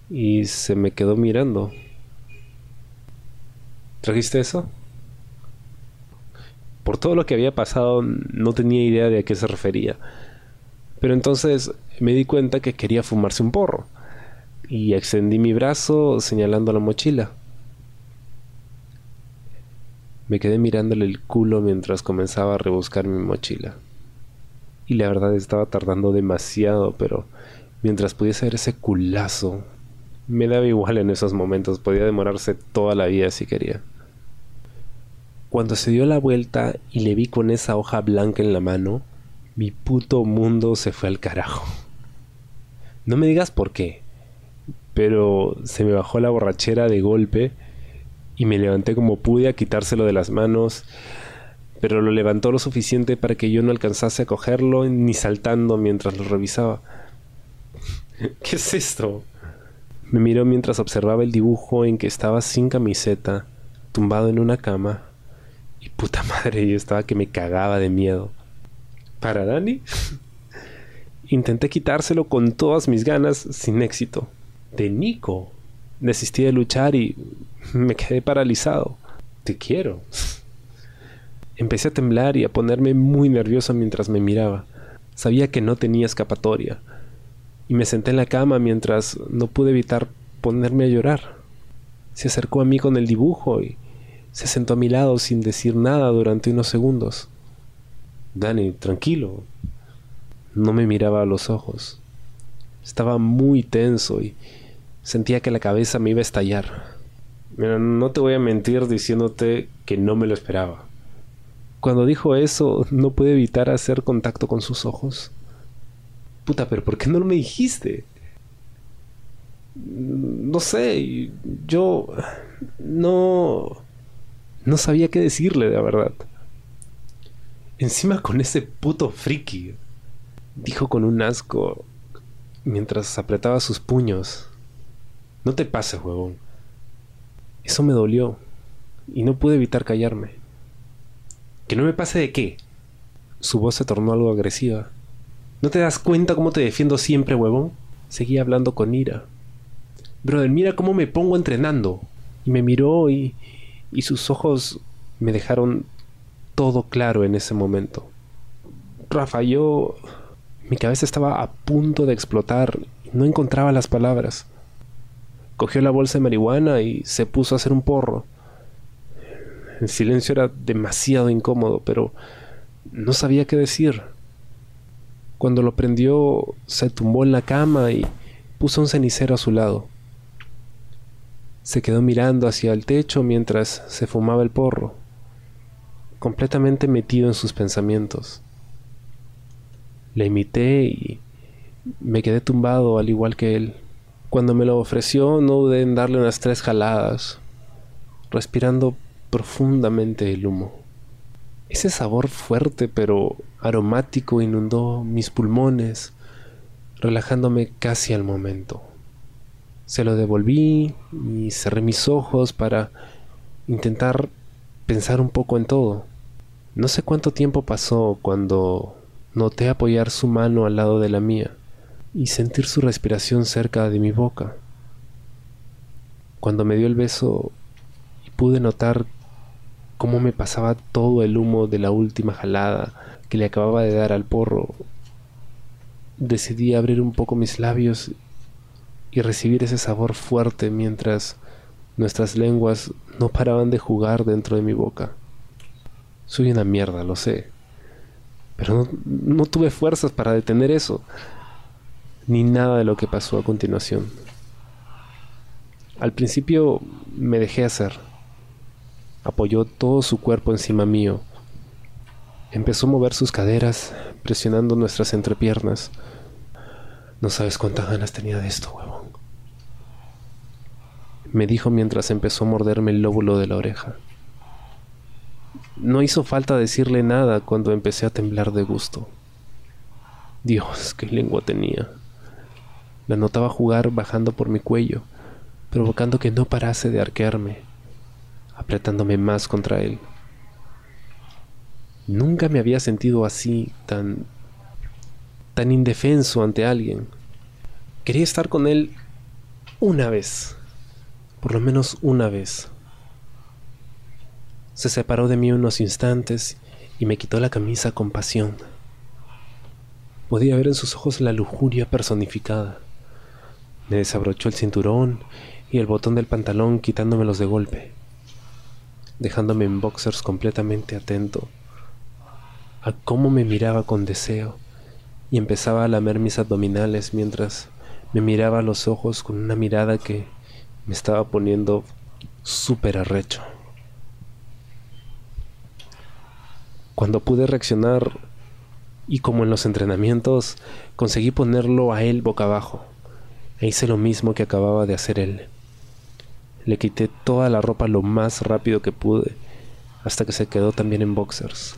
y se me quedó mirando. ¿Trajiste eso? Por todo lo que había pasado no tenía idea de a qué se refería. Pero entonces me di cuenta que quería fumarse un porro y extendí mi brazo señalando la mochila. Me quedé mirándole el culo mientras comenzaba a rebuscar mi mochila. Y la verdad estaba tardando demasiado, pero mientras pudiese ver ese culazo, me daba igual en esos momentos, podía demorarse toda la vida si quería. Cuando se dio la vuelta y le vi con esa hoja blanca en la mano, mi puto mundo se fue al carajo. No me digas por qué, pero se me bajó la borrachera de golpe y me levanté como pude a quitárselo de las manos, pero lo levantó lo suficiente para que yo no alcanzase a cogerlo ni saltando mientras lo revisaba. ¿Qué es esto? Me miró mientras observaba el dibujo en que estaba sin camiseta, tumbado en una cama. Y puta madre, yo estaba que me cagaba de miedo. ¿Para Dani? Intenté quitárselo con todas mis ganas, sin éxito. De Nico. Desistí de luchar y me quedé paralizado. Te quiero. Empecé a temblar y a ponerme muy nervioso mientras me miraba. Sabía que no tenía escapatoria. Y me senté en la cama mientras no pude evitar ponerme a llorar. Se acercó a mí con el dibujo y se sentó a mi lado sin decir nada durante unos segundos. Dani, tranquilo. No me miraba a los ojos. Estaba muy tenso y sentía que la cabeza me iba a estallar. No te voy a mentir diciéndote que no me lo esperaba. Cuando dijo eso, no pude evitar hacer contacto con sus ojos. Puta, pero ¿por qué no me dijiste? No sé, yo no no sabía qué decirle de verdad. Encima con ese puto friki, dijo con un asco mientras apretaba sus puños. No te pases, huevón. Eso me dolió y no pude evitar callarme. ¿Que no me pase de qué? Su voz se tornó algo agresiva. ¿No te das cuenta cómo te defiendo siempre, huevón? Seguía hablando con ira. Brother, mira cómo me pongo entrenando. Y me miró y, y sus ojos me dejaron todo claro en ese momento. Rafa, yo... Mi cabeza estaba a punto de explotar no encontraba las palabras. Cogió la bolsa de marihuana y se puso a hacer un porro. El silencio era demasiado incómodo, pero no sabía qué decir. Cuando lo prendió, se tumbó en la cama y puso un cenicero a su lado. Se quedó mirando hacia el techo mientras se fumaba el porro completamente metido en sus pensamientos. Le imité y me quedé tumbado al igual que él. Cuando me lo ofreció no dudé en darle unas tres jaladas, respirando profundamente el humo. Ese sabor fuerte pero aromático inundó mis pulmones, relajándome casi al momento. Se lo devolví y cerré mis ojos para intentar pensar un poco en todo. No sé cuánto tiempo pasó cuando noté apoyar su mano al lado de la mía y sentir su respiración cerca de mi boca. Cuando me dio el beso y pude notar cómo me pasaba todo el humo de la última jalada que le acababa de dar al porro, decidí abrir un poco mis labios y recibir ese sabor fuerte mientras nuestras lenguas no paraban de jugar dentro de mi boca. Soy una mierda, lo sé. Pero no, tuve fuerzas para detener eso, ni nada de lo que pasó a continuación. Al principio me dejé hacer. Apoyó todo su cuerpo encima mío. Empezó a mover sus caderas, presionando nuestras entrepiernas. No sabes cuántas ganas tenía de esto, huevón. Me dijo mientras empezó a morderme el lóbulo de la oreja. No hizo falta decirle nada cuando empecé a temblar de gusto. Dios, qué lengua tenía. La notaba jugar bajando por mi cuello, provocando que no parase de arquearme, apretándome más contra él. Nunca me había sentido así, tan tan indefenso ante alguien. Quería estar con él una vez, por lo menos una vez. Se separó de mí unos instantes y me quitó la camisa con pasión. Podía ver en sus ojos la lujuria personificada. Me desabrochó el cinturón y el botón del pantalón quitándomelos de golpe, dejándome en boxers completamente atento a cómo me miraba con deseo y empezaba a lamer mis abdominales mientras me miraba a los ojos con una mirada que me estaba poniendo súper arrecho. Cuando pude reaccionar y como en los entrenamientos, conseguí ponerlo a él boca abajo. E hice lo mismo que acababa de hacer él. Le quité toda la ropa lo más rápido que pude, hasta que se quedó también en boxers.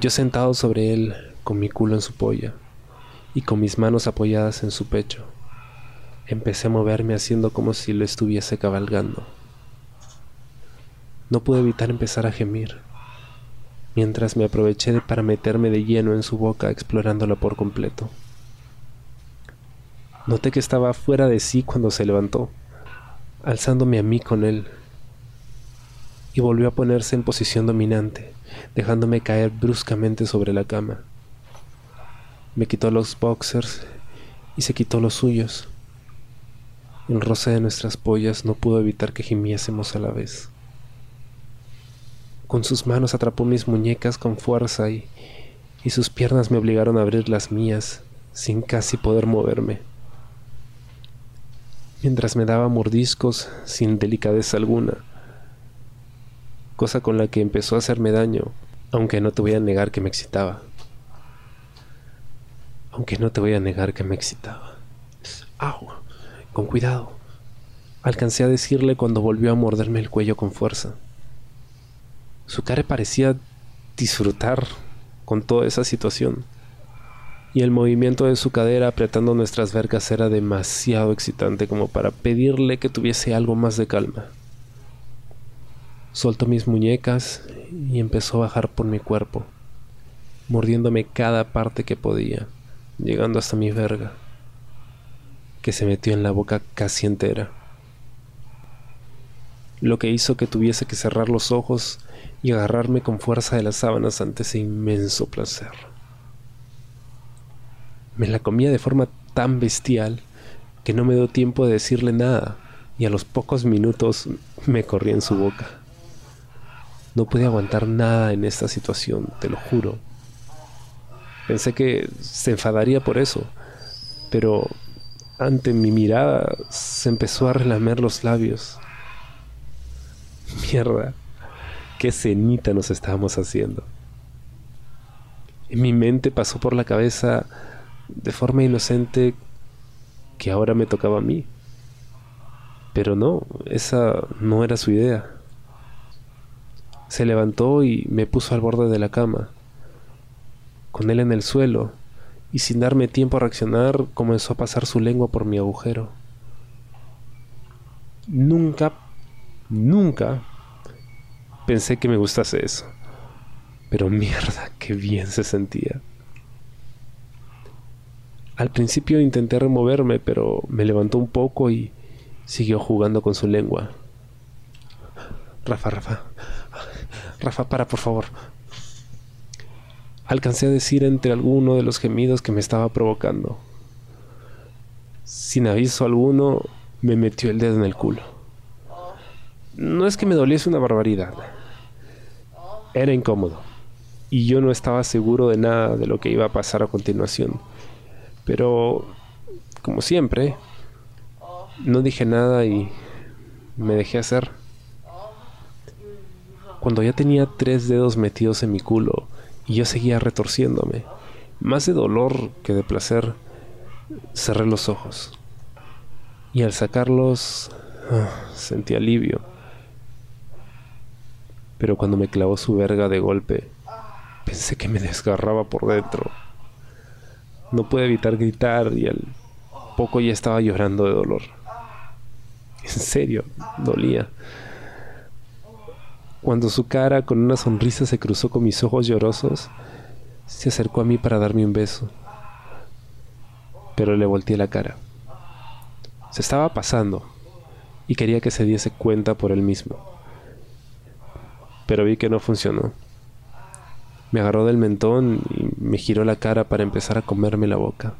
Yo sentado sobre él, con mi culo en su polla y con mis manos apoyadas en su pecho, empecé a moverme haciendo como si lo estuviese cabalgando. No pude evitar empezar a gemir, mientras me aproveché para meterme de lleno en su boca explorándola por completo. Noté que estaba fuera de sí cuando se levantó, alzándome a mí con él, y volvió a ponerse en posición dominante, dejándome caer bruscamente sobre la cama. Me quitó los boxers y se quitó los suyos. El roce de nuestras pollas no pudo evitar que gimiésemos a la vez. Con sus manos atrapó mis muñecas con fuerza y, y sus piernas me obligaron a abrir las mías sin casi poder moverme. Mientras me daba mordiscos sin delicadeza alguna, cosa con la que empezó a hacerme daño, aunque no te voy a negar que me excitaba. Aunque no te voy a negar que me excitaba. ¡Au! Con cuidado. Alcancé a decirle cuando volvió a morderme el cuello con fuerza. Su cara parecía disfrutar con toda esa situación. Y el movimiento de su cadera apretando nuestras vergas era demasiado excitante como para pedirle que tuviese algo más de calma. Soltó mis muñecas y empezó a bajar por mi cuerpo, mordiéndome cada parte que podía, llegando hasta mi verga, que se metió en la boca casi entera. Lo que hizo que tuviese que cerrar los ojos y agarrarme con fuerza de las sábanas ante ese inmenso placer. Me la comía de forma tan bestial que no me dio tiempo de decirle nada y a los pocos minutos me corrí en su boca. No pude aguantar nada en esta situación, te lo juro. Pensé que se enfadaría por eso, pero ante mi mirada se empezó a relamer los labios. Mierda, qué cenita nos estábamos haciendo. En mi mente pasó por la cabeza de forma inocente que ahora me tocaba a mí. Pero no, esa no era su idea. Se levantó y me puso al borde de la cama, con él en el suelo, y sin darme tiempo a reaccionar comenzó a pasar su lengua por mi agujero. Nunca, nunca pensé que me gustase eso. Pero mierda, qué bien se sentía. Al principio intenté removerme, pero me levantó un poco y siguió jugando con su lengua. Rafa, Rafa, Rafa, para, por favor. Alcancé a decir entre alguno de los gemidos que me estaba provocando. Sin aviso alguno, me metió el dedo en el culo. No es que me doliese una barbaridad. Era incómodo. Y yo no estaba seguro de nada de lo que iba a pasar a continuación. Pero, como siempre, no dije nada y me dejé hacer. Cuando ya tenía tres dedos metidos en mi culo y yo seguía retorciéndome, más de dolor que de placer, cerré los ojos. Y al sacarlos, ah, sentí alivio. Pero cuando me clavó su verga de golpe, pensé que me desgarraba por dentro. No pude evitar gritar y al poco ya estaba llorando de dolor. En serio, dolía. Cuando su cara con una sonrisa se cruzó con mis ojos llorosos, se acercó a mí para darme un beso. Pero le volteé la cara. Se estaba pasando y quería que se diese cuenta por él mismo. Pero vi que no funcionó. Me agarró del mentón y me giró la cara para empezar a comerme la boca.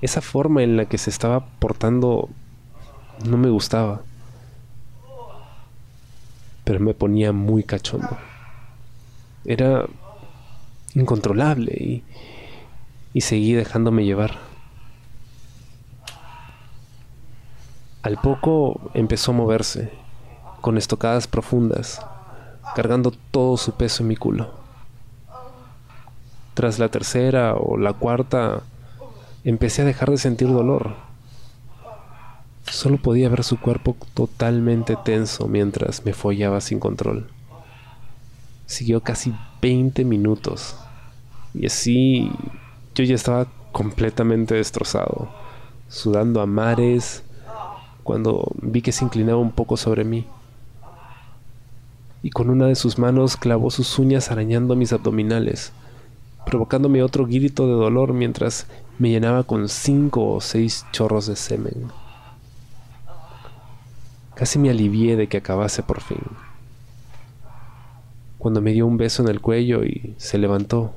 Esa forma en la que se estaba portando no me gustaba. Pero me ponía muy cachondo. Era incontrolable y, y seguí dejándome llevar. Al poco empezó a moverse, con estocadas profundas, cargando todo su peso en mi culo. Tras la tercera o la cuarta, empecé a dejar de sentir dolor. Solo podía ver su cuerpo totalmente tenso mientras me follaba sin control. Siguió casi 20 minutos y así yo ya estaba completamente destrozado, sudando a mares, cuando vi que se inclinaba un poco sobre mí. Y con una de sus manos clavó sus uñas arañando mis abdominales, provocándome otro grito de dolor mientras me llenaba con cinco o seis chorros de semen. Casi me alivié de que acabase por fin. Cuando me dio un beso en el cuello y se levantó,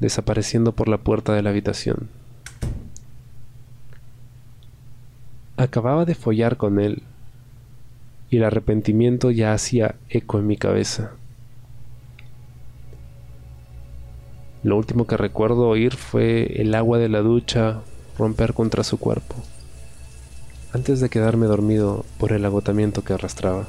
desapareciendo por la puerta de la habitación. Acababa de follar con él y el arrepentimiento ya hacía eco en mi cabeza. Lo último que recuerdo oír fue el agua de la ducha romper contra su cuerpo, antes de quedarme dormido por el agotamiento que arrastraba.